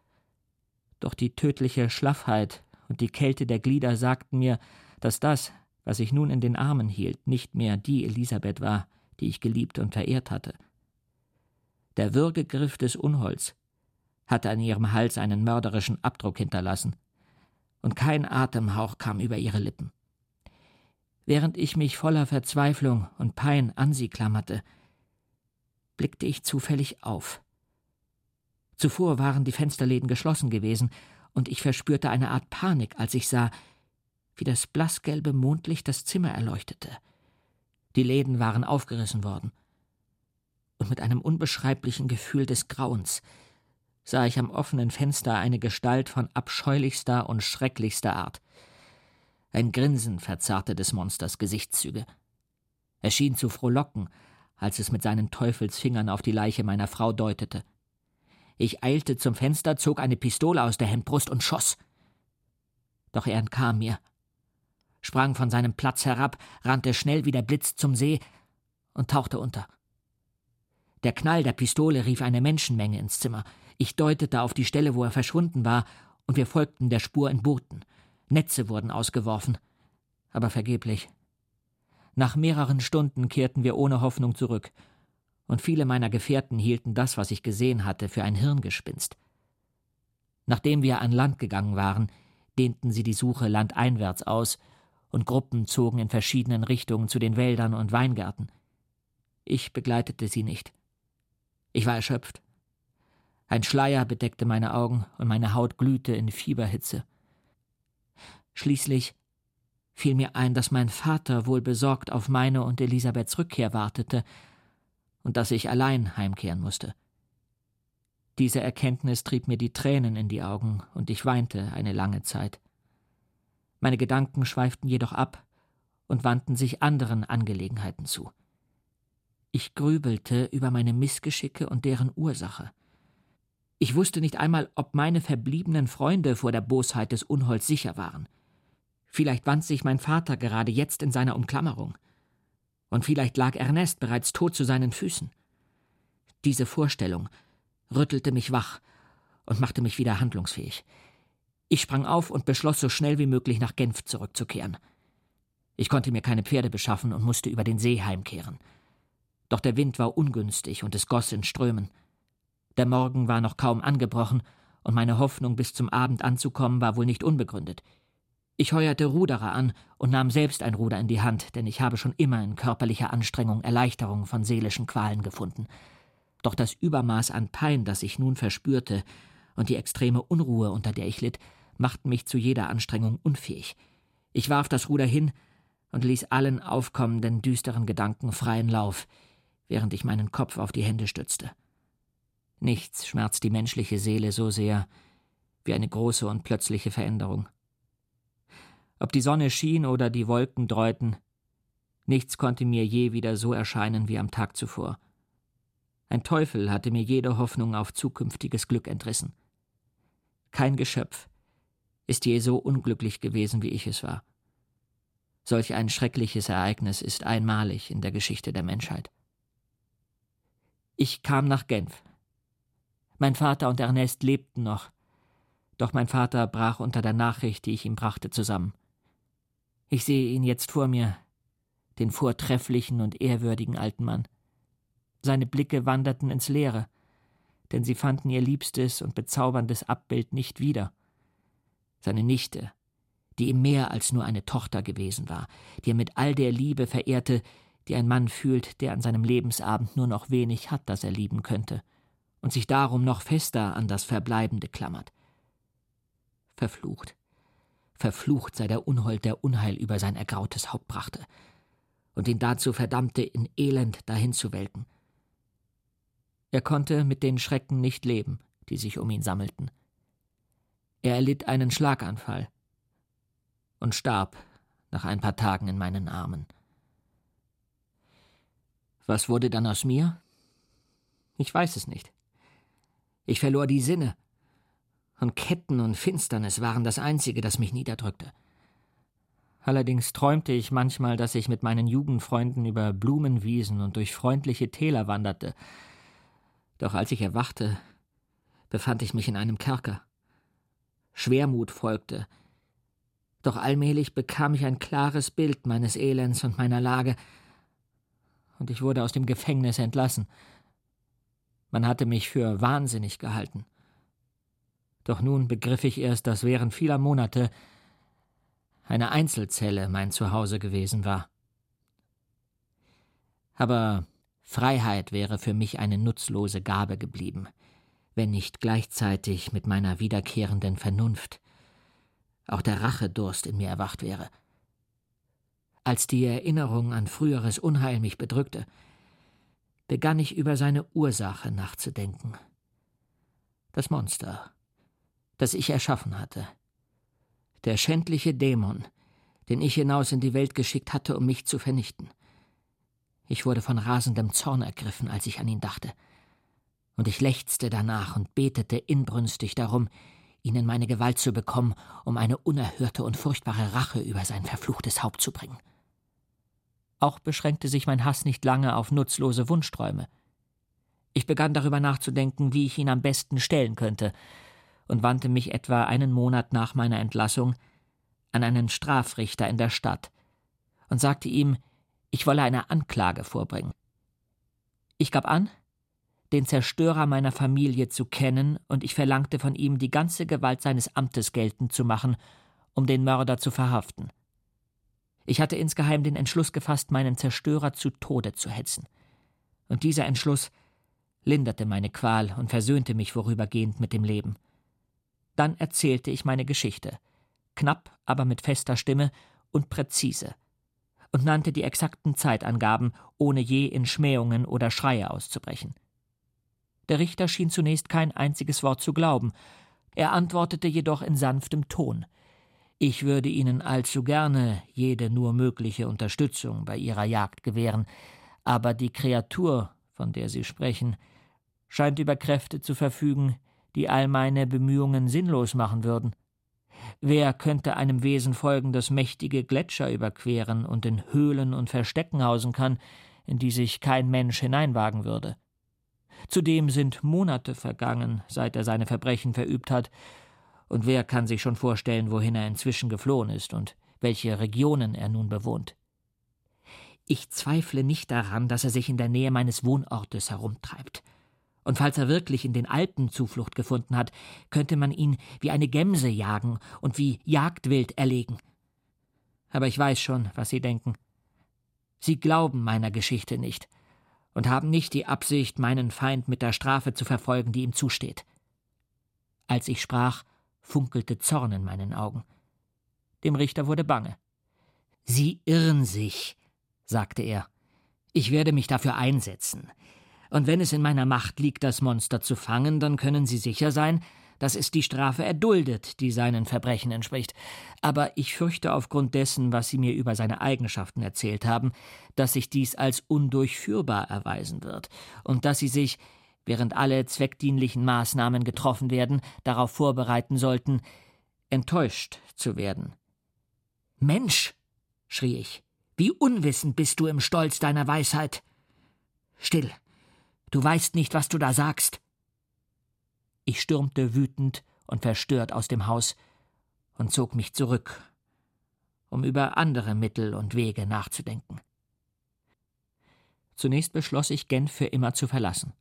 Doch die tödliche Schlaffheit und die Kälte der Glieder sagten mir, dass das, was ich nun in den Armen hielt, nicht mehr die Elisabeth war, die ich geliebt und verehrt hatte. Der Würgegriff des Unholds hatte an ihrem Hals einen mörderischen Abdruck hinterlassen, und kein Atemhauch kam über ihre Lippen. Während ich mich voller Verzweiflung und Pein an sie klammerte, blickte ich zufällig auf. Zuvor waren die Fensterläden geschlossen gewesen, und ich verspürte eine Art Panik, als ich sah, wie das blassgelbe Mondlicht das Zimmer erleuchtete. Die Läden waren aufgerissen worden. Und mit einem unbeschreiblichen Gefühl des Grauens sah ich am offenen Fenster eine Gestalt von abscheulichster und schrecklichster Art. Ein Grinsen verzerrte des Monsters Gesichtszüge. Er schien zu frohlocken, als es mit seinen Teufelsfingern auf die Leiche meiner Frau deutete. Ich eilte zum Fenster, zog eine Pistole aus der Hemdbrust und schoss. Doch er entkam mir sprang von seinem Platz herab, rannte schnell wie der Blitz zum See und tauchte unter. Der Knall der Pistole rief eine Menschenmenge ins Zimmer. Ich deutete auf die Stelle, wo er verschwunden war, und wir folgten der Spur in Booten. Netze wurden ausgeworfen, aber vergeblich. Nach mehreren Stunden kehrten wir ohne Hoffnung zurück, und viele meiner Gefährten hielten das, was ich gesehen hatte, für ein Hirngespinst. Nachdem wir an Land gegangen waren, dehnten sie die Suche landeinwärts aus und Gruppen zogen in verschiedenen Richtungen zu den Wäldern und Weingärten. Ich begleitete sie nicht. Ich war erschöpft. Ein Schleier bedeckte meine Augen und meine Haut glühte in Fieberhitze. Schließlich fiel mir ein, dass mein Vater wohl besorgt auf meine und Elisabeths Rückkehr wartete und dass ich allein heimkehren musste. Diese Erkenntnis trieb mir die Tränen in die Augen und ich weinte eine lange Zeit. Meine Gedanken schweiften jedoch ab, und wandten sich anderen Angelegenheiten zu. Ich grübelte über meine Missgeschicke und deren Ursache. Ich wusste nicht einmal, ob meine verbliebenen Freunde vor der Bosheit des Unholds sicher waren. Vielleicht wand sich mein Vater gerade jetzt in seiner Umklammerung. Und vielleicht lag Ernest bereits tot zu seinen Füßen. Diese Vorstellung rüttelte mich wach und machte mich wieder handlungsfähig. Ich sprang auf und beschloss, so schnell wie möglich nach Genf zurückzukehren. Ich konnte mir keine Pferde beschaffen und musste über den See heimkehren. Doch der Wind war ungünstig und es goss in Strömen. Der Morgen war noch kaum angebrochen, und meine Hoffnung, bis zum Abend anzukommen, war wohl nicht unbegründet. Ich heuerte Ruderer an und nahm selbst ein Ruder in die Hand, denn ich habe schon immer in körperlicher Anstrengung Erleichterung von seelischen Qualen gefunden. Doch das Übermaß an Pein, das ich nun verspürte, und die extreme Unruhe, unter der ich litt, machten mich zu jeder Anstrengung unfähig. Ich warf das Ruder hin und ließ allen aufkommenden düsteren Gedanken freien Lauf, während ich meinen Kopf auf die Hände stützte. Nichts schmerzt die menschliche Seele so sehr wie eine große und plötzliche Veränderung. Ob die Sonne schien oder die Wolken dräuten, nichts konnte mir je wieder so erscheinen wie am Tag zuvor. Ein Teufel hatte mir jede Hoffnung auf zukünftiges Glück entrissen. Kein Geschöpf ist je so unglücklich gewesen, wie ich es war. Solch ein schreckliches Ereignis ist einmalig in der Geschichte der Menschheit. Ich kam nach Genf. Mein Vater und Ernest lebten noch, doch mein Vater brach unter der Nachricht, die ich ihm brachte, zusammen. Ich sehe ihn jetzt vor mir, den vortrefflichen und ehrwürdigen alten Mann. Seine Blicke wanderten ins Leere, denn sie fanden ihr liebstes und bezauberndes Abbild nicht wieder. Seine Nichte, die ihm mehr als nur eine Tochter gewesen war, die er mit all der Liebe verehrte, die ein Mann fühlt, der an seinem Lebensabend nur noch wenig hat, das er lieben könnte, und sich darum noch fester an das Verbleibende klammert. Verflucht verflucht sei der Unhold, der Unheil über sein ergrautes Haupt brachte und ihn dazu verdammte, in Elend dahin zu welken. Er konnte mit den Schrecken nicht leben, die sich um ihn sammelten. Er erlitt einen Schlaganfall und starb nach ein paar Tagen in meinen Armen. Was wurde dann aus mir? Ich weiß es nicht. Ich verlor die Sinne und Ketten und Finsternis waren das Einzige, das mich niederdrückte. Allerdings träumte ich manchmal, dass ich mit meinen Jugendfreunden über Blumenwiesen und durch freundliche Täler wanderte. Doch als ich erwachte, befand ich mich in einem Kerker. Schwermut folgte. Doch allmählich bekam ich ein klares Bild meines Elends und meiner Lage, und ich wurde aus dem Gefängnis entlassen. Man hatte mich für wahnsinnig gehalten. Doch nun begriff ich erst, dass während vieler Monate eine Einzelzelle mein Zuhause gewesen war. Aber Freiheit wäre für mich eine nutzlose Gabe geblieben, wenn nicht gleichzeitig mit meiner wiederkehrenden Vernunft auch der Rachedurst in mir erwacht wäre. Als die Erinnerung an früheres Unheil mich bedrückte, begann ich über seine Ursache nachzudenken. Das Monster, das ich erschaffen hatte. Der schändliche Dämon, den ich hinaus in die Welt geschickt hatte, um mich zu vernichten. Ich wurde von rasendem Zorn ergriffen, als ich an ihn dachte. Und ich lechzte danach und betete inbrünstig darum, ihn in meine Gewalt zu bekommen, um eine unerhörte und furchtbare Rache über sein verfluchtes Haupt zu bringen. Auch beschränkte sich mein Hass nicht lange auf nutzlose Wunschträume. Ich begann darüber nachzudenken, wie ich ihn am besten stellen könnte, und wandte mich etwa einen Monat nach meiner Entlassung an einen Strafrichter in der Stadt und sagte ihm, ich wolle eine Anklage vorbringen. Ich gab an, den Zerstörer meiner Familie zu kennen, und ich verlangte von ihm, die ganze Gewalt seines Amtes geltend zu machen, um den Mörder zu verhaften. Ich hatte insgeheim den Entschluss gefasst, meinen Zerstörer zu Tode zu hetzen. Und dieser Entschluss linderte meine Qual und versöhnte mich vorübergehend mit dem Leben. Dann erzählte ich meine Geschichte, knapp, aber mit fester Stimme und präzise, und nannte die exakten Zeitangaben, ohne je in Schmähungen oder Schreie auszubrechen. Der Richter schien zunächst kein einziges Wort zu glauben, er antwortete jedoch in sanftem Ton. Ich würde Ihnen allzu gerne jede nur mögliche Unterstützung bei Ihrer Jagd gewähren, aber die Kreatur, von der Sie sprechen, scheint über Kräfte zu verfügen, die all meine Bemühungen sinnlos machen würden. Wer könnte einem Wesen folgen, das mächtige Gletscher überqueren und in Höhlen und Verstecken hausen kann, in die sich kein Mensch hineinwagen würde? Zudem sind Monate vergangen, seit er seine Verbrechen verübt hat, und wer kann sich schon vorstellen, wohin er inzwischen geflohen ist und welche Regionen er nun bewohnt? Ich zweifle nicht daran, dass er sich in der Nähe meines Wohnortes herumtreibt. Und falls er wirklich in den Alpen Zuflucht gefunden hat, könnte man ihn wie eine Gemse jagen und wie Jagdwild erlegen. Aber ich weiß schon, was Sie denken. Sie glauben meiner Geschichte nicht und haben nicht die Absicht, meinen Feind mit der Strafe zu verfolgen, die ihm zusteht. Als ich sprach, funkelte Zorn in meinen Augen. Dem Richter wurde bange. Sie irren sich, sagte er. Ich werde mich dafür einsetzen. Und wenn es in meiner Macht liegt, das Monster zu fangen, dann können Sie sicher sein, dass es die Strafe erduldet, die seinen Verbrechen entspricht. Aber ich fürchte aufgrund dessen, was Sie mir über seine Eigenschaften erzählt haben, dass sich dies als undurchführbar erweisen wird und dass Sie sich, während alle zweckdienlichen Maßnahmen getroffen werden, darauf vorbereiten sollten, enttäuscht zu werden. Mensch, schrie ich, wie unwissend bist du im Stolz deiner Weisheit. Still, du weißt nicht, was du da sagst. Ich stürmte wütend und verstört aus dem Haus und zog mich zurück, um über andere Mittel und Wege nachzudenken. Zunächst beschloss ich, Genf für immer zu verlassen.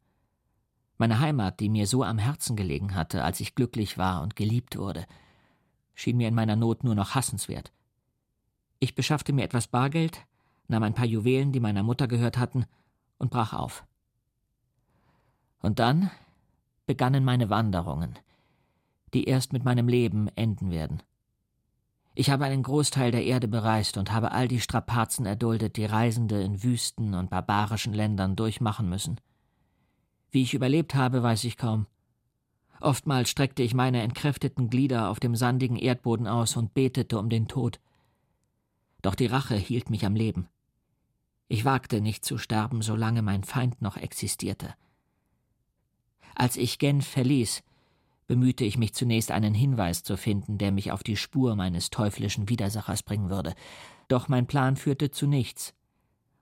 Meine Heimat, die mir so am Herzen gelegen hatte, als ich glücklich war und geliebt wurde, schien mir in meiner Not nur noch hassenswert. Ich beschaffte mir etwas Bargeld, nahm ein paar Juwelen, die meiner Mutter gehört hatten, und brach auf. Und dann begannen meine Wanderungen, die erst mit meinem Leben enden werden. Ich habe einen Großteil der Erde bereist und habe all die Strapazen erduldet, die Reisende in Wüsten und barbarischen Ländern durchmachen müssen. Wie ich überlebt habe, weiß ich kaum. Oftmals streckte ich meine entkräfteten Glieder auf dem sandigen Erdboden aus und betete um den Tod. Doch die Rache hielt mich am Leben. Ich wagte nicht zu sterben, solange mein Feind noch existierte. Als ich Genf verließ, bemühte ich mich zunächst einen Hinweis zu finden, der mich auf die Spur meines teuflischen Widersachers bringen würde. Doch mein Plan führte zu nichts,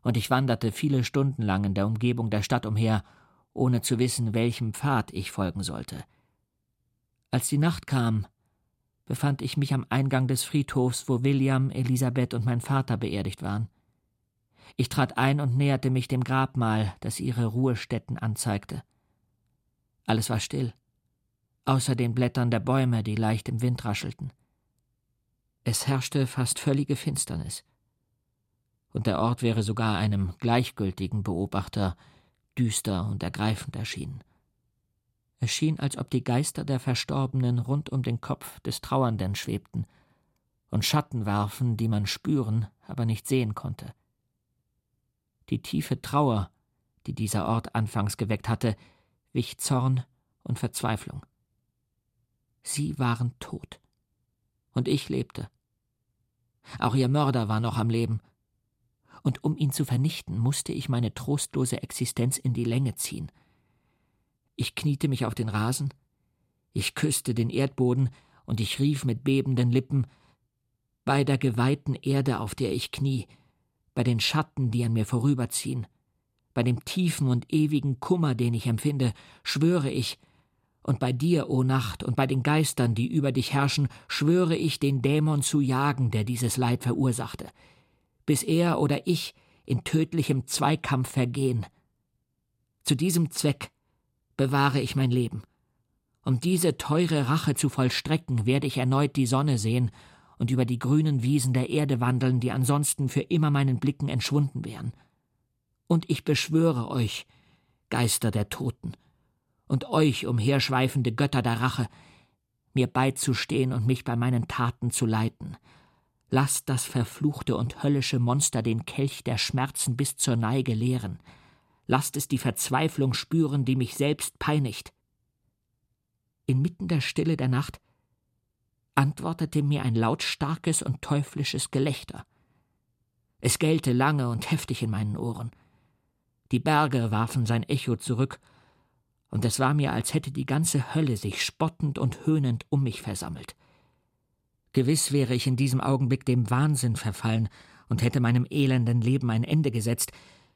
und ich wanderte viele Stunden lang in der Umgebung der Stadt umher, ohne zu wissen, welchem Pfad ich folgen sollte. Als die Nacht kam, befand ich mich am Eingang des Friedhofs, wo William, Elisabeth und mein Vater beerdigt waren. Ich trat ein und näherte mich dem Grabmal, das ihre Ruhestätten anzeigte. Alles war still, außer den Blättern der Bäume, die leicht im Wind raschelten. Es herrschte fast völlige Finsternis. Und der Ort wäre sogar einem gleichgültigen Beobachter düster und ergreifend erschienen. Es schien, als ob die Geister der Verstorbenen rund um den Kopf des Trauernden schwebten und Schatten warfen, die man spüren, aber nicht sehen konnte. Die tiefe Trauer, die dieser Ort anfangs geweckt hatte, wich Zorn und Verzweiflung. Sie waren tot. Und ich lebte. Auch ihr Mörder war noch am Leben. Und um ihn zu vernichten, musste ich meine trostlose Existenz in die Länge ziehen – ich kniete mich auf den Rasen, ich küsste den Erdboden und ich rief mit bebenden Lippen Bei der geweihten Erde, auf der ich knie, bei den Schatten, die an mir vorüberziehen, bei dem tiefen und ewigen Kummer, den ich empfinde, schwöre ich, und bei dir, o Nacht, und bei den Geistern, die über dich herrschen, schwöre ich, den Dämon zu jagen, der dieses Leid verursachte, bis er oder ich in tödlichem Zweikampf vergehen. Zu diesem Zweck bewahre ich mein Leben. Um diese teure Rache zu vollstrecken, werde ich erneut die Sonne sehen und über die grünen Wiesen der Erde wandeln, die ansonsten für immer meinen Blicken entschwunden wären. Und ich beschwöre euch, Geister der Toten, und euch, umherschweifende Götter der Rache, mir beizustehen und mich bei meinen Taten zu leiten. Lasst das verfluchte und höllische Monster den Kelch der Schmerzen bis zur Neige leeren lasst es die Verzweiflung spüren, die mich selbst peinigt. Inmitten der Stille der Nacht antwortete mir ein lautstarkes und teuflisches Gelächter. Es gellte lange und heftig in meinen Ohren. Die Berge warfen sein Echo zurück, und es war mir, als hätte die ganze Hölle sich spottend und höhnend um mich versammelt. Gewiss wäre ich in diesem Augenblick dem Wahnsinn verfallen und hätte meinem elenden Leben ein Ende gesetzt,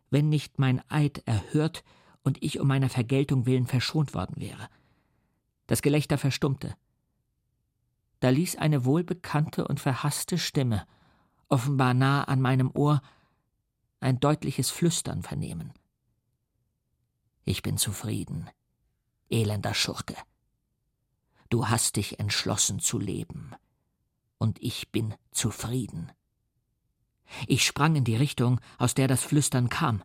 wenn nicht mein Eid erhört und ich um meiner Vergeltung willen verschont worden wäre. Das Gelächter verstummte. Da ließ eine wohlbekannte und verhaßte Stimme, offenbar nah an meinem Ohr, ein deutliches Flüstern vernehmen. Ich bin zufrieden, elender Schurke. Du hast dich entschlossen zu leben, und ich bin zufrieden. Ich sprang in die Richtung, aus der das Flüstern kam,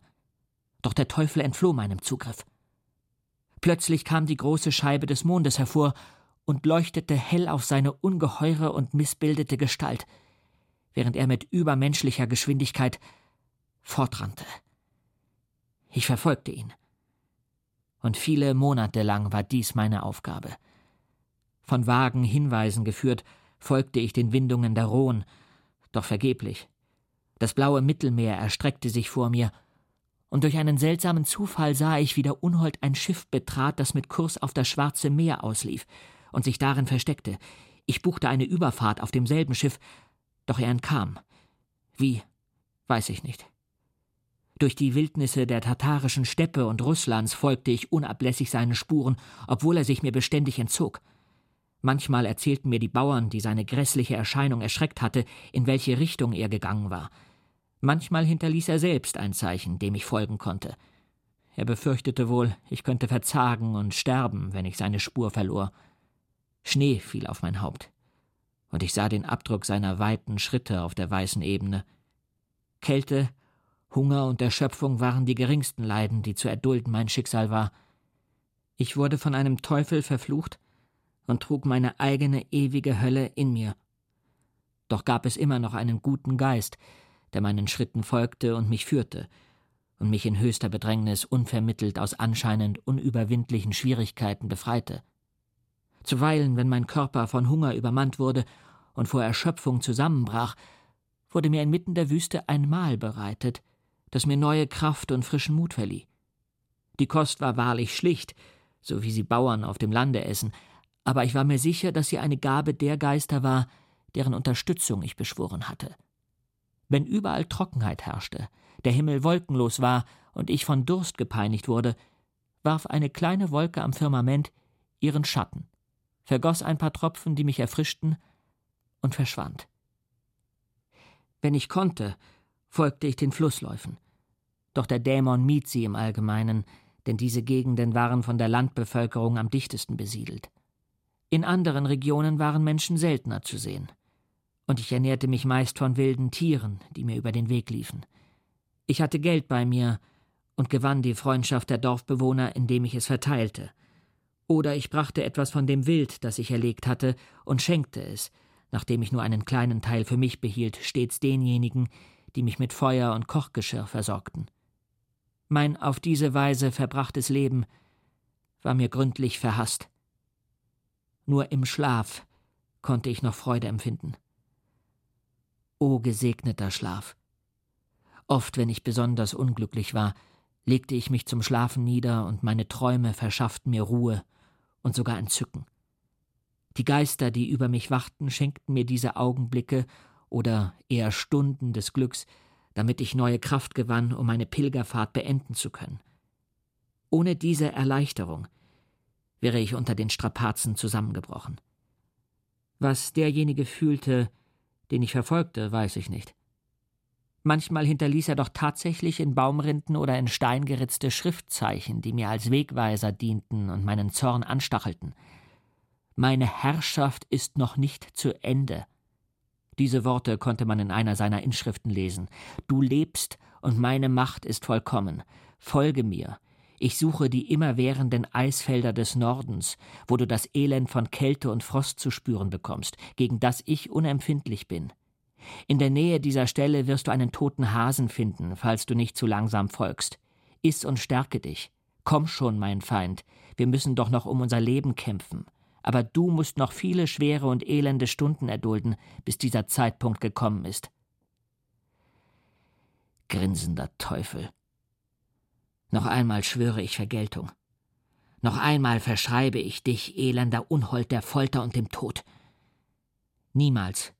doch der Teufel entfloh meinem Zugriff. Plötzlich kam die große Scheibe des Mondes hervor und leuchtete hell auf seine ungeheure und missbildete Gestalt, während er mit übermenschlicher Geschwindigkeit fortrannte. Ich verfolgte ihn und viele Monate lang war dies meine Aufgabe. Von vagen Hinweisen geführt, folgte ich den Windungen der Rhone, doch vergeblich. Das blaue Mittelmeer erstreckte sich vor mir, und durch einen seltsamen Zufall sah ich, wie der Unhold ein Schiff betrat, das mit Kurs auf das Schwarze Meer auslief und sich darin versteckte. Ich buchte eine Überfahrt auf demselben Schiff, doch er entkam. Wie, weiß ich nicht. Durch die Wildnisse der tatarischen Steppe und Russlands folgte ich unablässig seinen Spuren, obwohl er sich mir beständig entzog. Manchmal erzählten mir die Bauern, die seine grässliche Erscheinung erschreckt hatte, in welche Richtung er gegangen war. Manchmal hinterließ er selbst ein Zeichen, dem ich folgen konnte. Er befürchtete wohl, ich könnte verzagen und sterben, wenn ich seine Spur verlor. Schnee fiel auf mein Haupt, und ich sah den Abdruck seiner weiten Schritte auf der weißen Ebene. Kälte Hunger und Erschöpfung waren die geringsten Leiden, die zu erdulden mein Schicksal war. Ich wurde von einem Teufel verflucht und trug meine eigene ewige Hölle in mir. Doch gab es immer noch einen guten Geist, der meinen Schritten folgte und mich führte und mich in höchster Bedrängnis unvermittelt aus anscheinend unüberwindlichen Schwierigkeiten befreite. Zuweilen, wenn mein Körper von Hunger übermannt wurde und vor Erschöpfung zusammenbrach, wurde mir inmitten der Wüste ein Mahl bereitet, das mir neue Kraft und frischen Mut verlieh. Die Kost war wahrlich schlicht, so wie sie Bauern auf dem Lande essen, aber ich war mir sicher, dass sie eine Gabe der Geister war, deren Unterstützung ich beschworen hatte. Wenn überall Trockenheit herrschte, der Himmel wolkenlos war und ich von Durst gepeinigt wurde, warf eine kleine Wolke am Firmament ihren Schatten, vergoss ein paar Tropfen, die mich erfrischten, und verschwand. Wenn ich konnte, folgte ich den Flussläufen. Doch der Dämon mied sie im Allgemeinen, denn diese Gegenden waren von der Landbevölkerung am dichtesten besiedelt. In anderen Regionen waren Menschen seltener zu sehen. Und ich ernährte mich meist von wilden Tieren, die mir über den Weg liefen. Ich hatte Geld bei mir und gewann die Freundschaft der Dorfbewohner, indem ich es verteilte. Oder ich brachte etwas von dem Wild, das ich erlegt hatte, und schenkte es, nachdem ich nur einen kleinen Teil für mich behielt, stets denjenigen, die mich mit Feuer und Kochgeschirr versorgten. Mein auf diese Weise verbrachtes Leben war mir gründlich verhasst. Nur im Schlaf konnte ich noch Freude empfinden. O gesegneter Schlaf! Oft, wenn ich besonders unglücklich war, legte ich mich zum Schlafen nieder und meine Träume verschafften mir Ruhe und sogar Entzücken. Die Geister, die über mich wachten, schenkten mir diese Augenblicke oder eher Stunden des Glücks, damit ich neue Kraft gewann, um meine Pilgerfahrt beenden zu können. Ohne diese Erleichterung wäre ich unter den Strapazen zusammengebrochen. Was derjenige fühlte, den ich verfolgte, weiß ich nicht. Manchmal hinterließ er doch tatsächlich in Baumrinden oder in Stein geritzte Schriftzeichen, die mir als Wegweiser dienten und meinen Zorn anstachelten. Meine Herrschaft ist noch nicht zu Ende, diese Worte konnte man in einer seiner Inschriften lesen. Du lebst und meine Macht ist vollkommen. Folge mir. Ich suche die immerwährenden Eisfelder des Nordens, wo du das Elend von Kälte und Frost zu spüren bekommst, gegen das ich unempfindlich bin. In der Nähe dieser Stelle wirst du einen toten Hasen finden, falls du nicht zu langsam folgst. Iss und stärke dich. Komm schon, mein Feind, wir müssen doch noch um unser Leben kämpfen. aber du musst noch viele schwere und elende Stunden erdulden, bis dieser Zeitpunkt gekommen ist. Grinsender Teufel. Noch einmal schwöre ich Vergeltung. Noch einmal verschreibe ich dich, elender Unhold der Folter und dem Tod. Niemals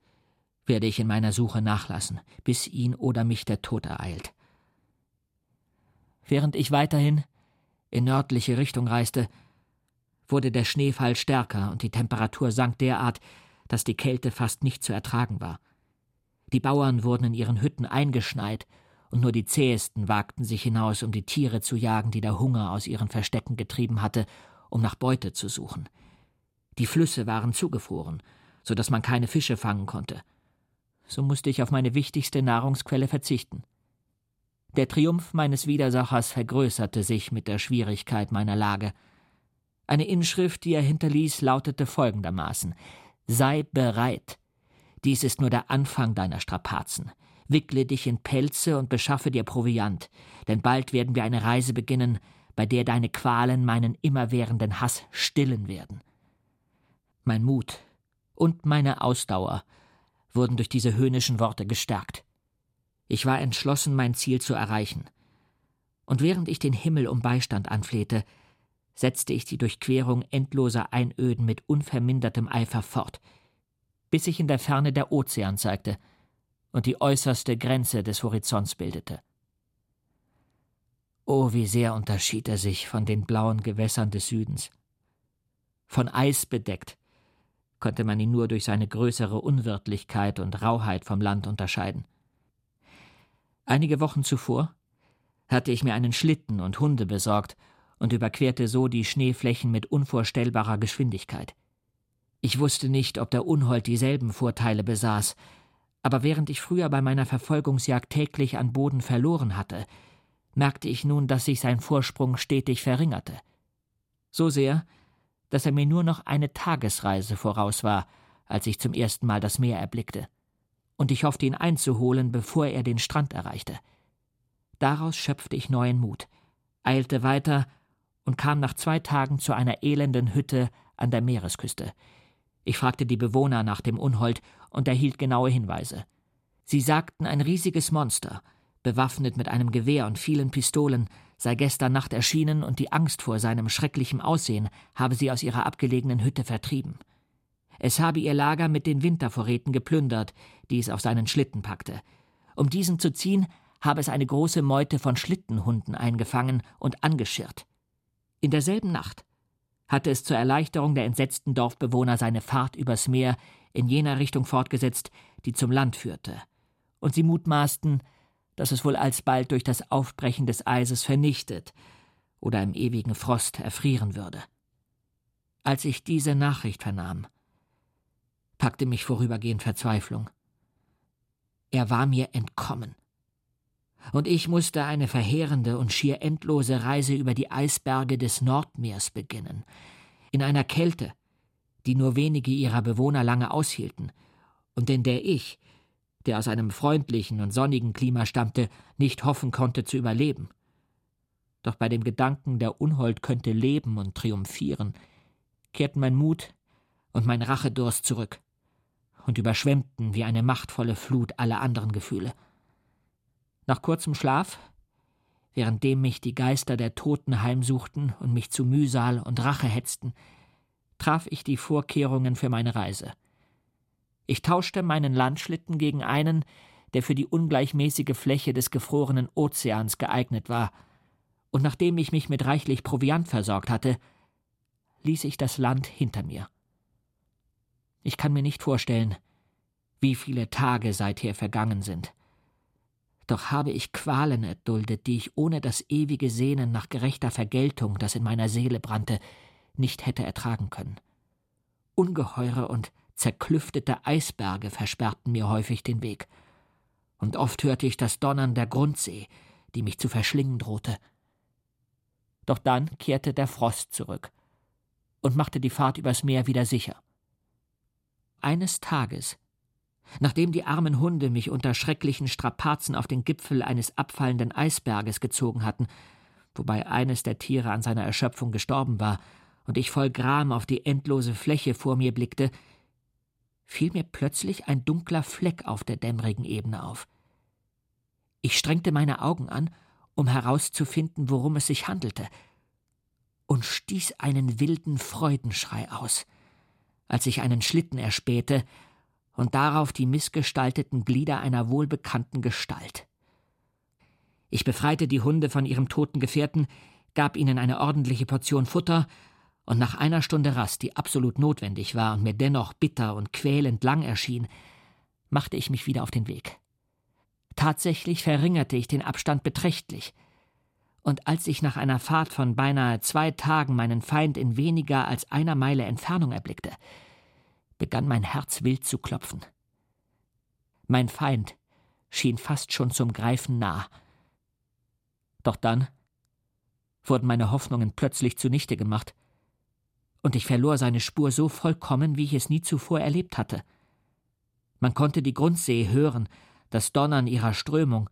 werde ich in meiner Suche nachlassen, bis ihn oder mich der Tod ereilt. Während ich weiterhin in nördliche Richtung reiste, wurde der Schneefall stärker und die Temperatur sank derart, dass die Kälte fast nicht zu ertragen war. Die Bauern wurden in ihren Hütten eingeschneit, und nur die zähesten wagten sich hinaus, um die Tiere zu jagen, die der Hunger aus ihren Verstecken getrieben hatte, um nach Beute zu suchen. Die Flüsse waren zugefroren, so dass man keine Fische fangen konnte. So musste ich auf meine wichtigste Nahrungsquelle verzichten. Der Triumph meines Widersachers vergrößerte sich mit der Schwierigkeit meiner Lage. Eine Inschrift, die er hinterließ, lautete folgendermaßen Sei bereit. Dies ist nur der Anfang deiner Strapazen. Wickle dich in Pelze und beschaffe dir Proviant, denn bald werden wir eine Reise beginnen, bei der deine Qualen meinen immerwährenden Hass stillen werden. Mein Mut und meine Ausdauer wurden durch diese höhnischen Worte gestärkt. Ich war entschlossen, mein Ziel zu erreichen. Und während ich den Himmel um Beistand anflehte, setzte ich die Durchquerung endloser Einöden mit unvermindertem Eifer fort, bis sich in der Ferne der Ozean zeigte und die äußerste Grenze des Horizonts bildete. Oh, wie sehr unterschied er sich von den blauen Gewässern des Südens. Von Eis bedeckt, konnte man ihn nur durch seine größere Unwirtlichkeit und Rauheit vom Land unterscheiden. Einige Wochen zuvor hatte ich mir einen Schlitten und Hunde besorgt und überquerte so die Schneeflächen mit unvorstellbarer Geschwindigkeit. Ich wusste nicht, ob der Unhold dieselben Vorteile besaß, aber während ich früher bei meiner Verfolgungsjagd täglich an Boden verloren hatte, merkte ich nun, dass sich sein Vorsprung stetig verringerte. So sehr, dass er mir nur noch eine Tagesreise voraus war, als ich zum ersten Mal das Meer erblickte, und ich hoffte ihn einzuholen, bevor er den Strand erreichte. Daraus schöpfte ich neuen Mut, eilte weiter und kam nach zwei Tagen zu einer elenden Hütte an der Meeresküste. Ich fragte die Bewohner nach dem Unhold und erhielt genaue Hinweise. Sie sagten, ein riesiges Monster, bewaffnet mit einem Gewehr und vielen Pistolen, sei gestern Nacht erschienen und die Angst vor seinem schrecklichen Aussehen habe sie aus ihrer abgelegenen Hütte vertrieben. Es habe ihr Lager mit den Wintervorräten geplündert, die es auf seinen Schlitten packte. Um diesen zu ziehen, habe es eine große Meute von Schlittenhunden eingefangen und angeschirrt. In derselben Nacht hatte es zur Erleichterung der entsetzten Dorfbewohner seine Fahrt übers Meer in jener Richtung fortgesetzt, die zum Land führte, und sie mutmaßten, dass es wohl alsbald durch das Aufbrechen des Eises vernichtet oder im ewigen Frost erfrieren würde. Als ich diese Nachricht vernahm, packte mich vorübergehend Verzweiflung. Er war mir entkommen. Und ich musste eine verheerende und schier endlose Reise über die Eisberge des Nordmeers beginnen, in einer Kälte, die nur wenige ihrer Bewohner lange aushielten, und in der ich, der aus einem freundlichen und sonnigen Klima stammte, nicht hoffen konnte zu überleben. Doch bei dem Gedanken, der Unhold könnte leben und triumphieren, kehrten mein Mut und mein Rachedurst zurück und überschwemmten wie eine machtvolle Flut alle anderen Gefühle. Nach kurzem Schlaf, währenddem mich die Geister der Toten heimsuchten und mich zu Mühsal und Rache hetzten, traf ich die Vorkehrungen für meine Reise. Ich tauschte meinen Landschlitten gegen einen, der für die ungleichmäßige Fläche des gefrorenen Ozeans geeignet war, und nachdem ich mich mit reichlich Proviant versorgt hatte, ließ ich das Land hinter mir. Ich kann mir nicht vorstellen, wie viele Tage seither vergangen sind. Doch habe ich Qualen erduldet, die ich ohne das ewige Sehnen nach gerechter Vergeltung, das in meiner Seele brannte, nicht hätte ertragen können. Ungeheure und Zerklüftete Eisberge versperrten mir häufig den Weg, und oft hörte ich das Donnern der Grundsee, die mich zu verschlingen drohte. Doch dann kehrte der Frost zurück und machte die Fahrt übers Meer wieder sicher. Eines Tages, nachdem die armen Hunde mich unter schrecklichen Strapazen auf den Gipfel eines abfallenden Eisberges gezogen hatten, wobei eines der Tiere an seiner Erschöpfung gestorben war und ich voll Gram auf die endlose Fläche vor mir blickte, fiel mir plötzlich ein dunkler Fleck auf der dämmerigen Ebene auf. Ich strengte meine Augen an, um herauszufinden, worum es sich handelte, und stieß einen wilden Freudenschrei aus, als ich einen Schlitten erspähte und darauf die missgestalteten Glieder einer wohlbekannten Gestalt. Ich befreite die Hunde von ihrem toten Gefährten, gab ihnen eine ordentliche Portion Futter und nach einer Stunde Rast, die absolut notwendig war und mir dennoch bitter und quälend lang erschien, machte ich mich wieder auf den Weg. Tatsächlich verringerte ich den Abstand beträchtlich, und als ich nach einer Fahrt von beinahe zwei Tagen meinen Feind in weniger als einer Meile Entfernung erblickte, begann mein Herz wild zu klopfen. Mein Feind schien fast schon zum Greifen nah. Doch dann wurden meine Hoffnungen plötzlich zunichte gemacht und ich verlor seine Spur so vollkommen, wie ich es nie zuvor erlebt hatte. Man konnte die Grundsee hören, das Donnern ihrer Strömung,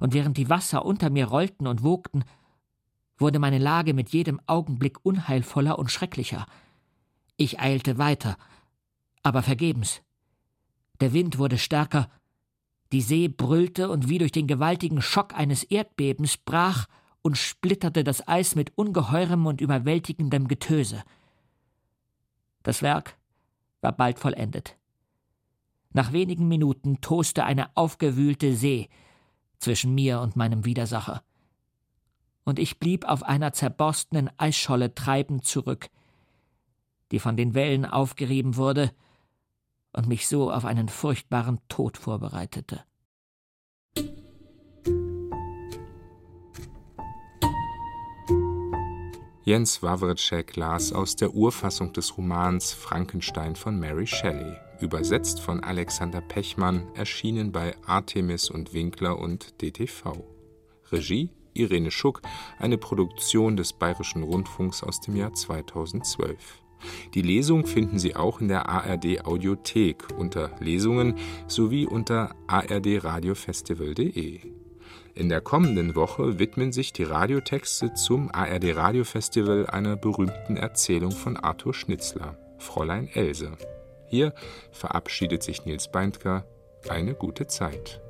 und während die Wasser unter mir rollten und wogten, wurde meine Lage mit jedem Augenblick unheilvoller und schrecklicher. Ich eilte weiter, aber vergebens. Der Wind wurde stärker, die See brüllte und wie durch den gewaltigen Schock eines Erdbebens brach und splitterte das Eis mit ungeheurem und überwältigendem Getöse. Das Werk war bald vollendet. Nach wenigen Minuten toste eine aufgewühlte See zwischen mir und meinem Widersacher. Und ich blieb auf einer zerborstenen Eisscholle treibend zurück, die von den Wellen aufgerieben wurde und mich so auf einen furchtbaren Tod vorbereitete. Jens Wawritschek las aus der Urfassung des Romans Frankenstein von Mary Shelley, übersetzt von Alexander Pechmann, erschienen bei Artemis und Winkler und DTV. Regie Irene Schuck, eine Produktion des Bayerischen Rundfunks aus dem Jahr 2012. Die Lesung finden Sie auch in der ARD Audiothek unter Lesungen sowie unter ardradiofestival.de. In der kommenden Woche widmen sich die Radiotexte zum ARD Radiofestival einer berühmten Erzählung von Arthur Schnitzler, Fräulein Else. Hier verabschiedet sich Nils Beindker. Eine gute Zeit.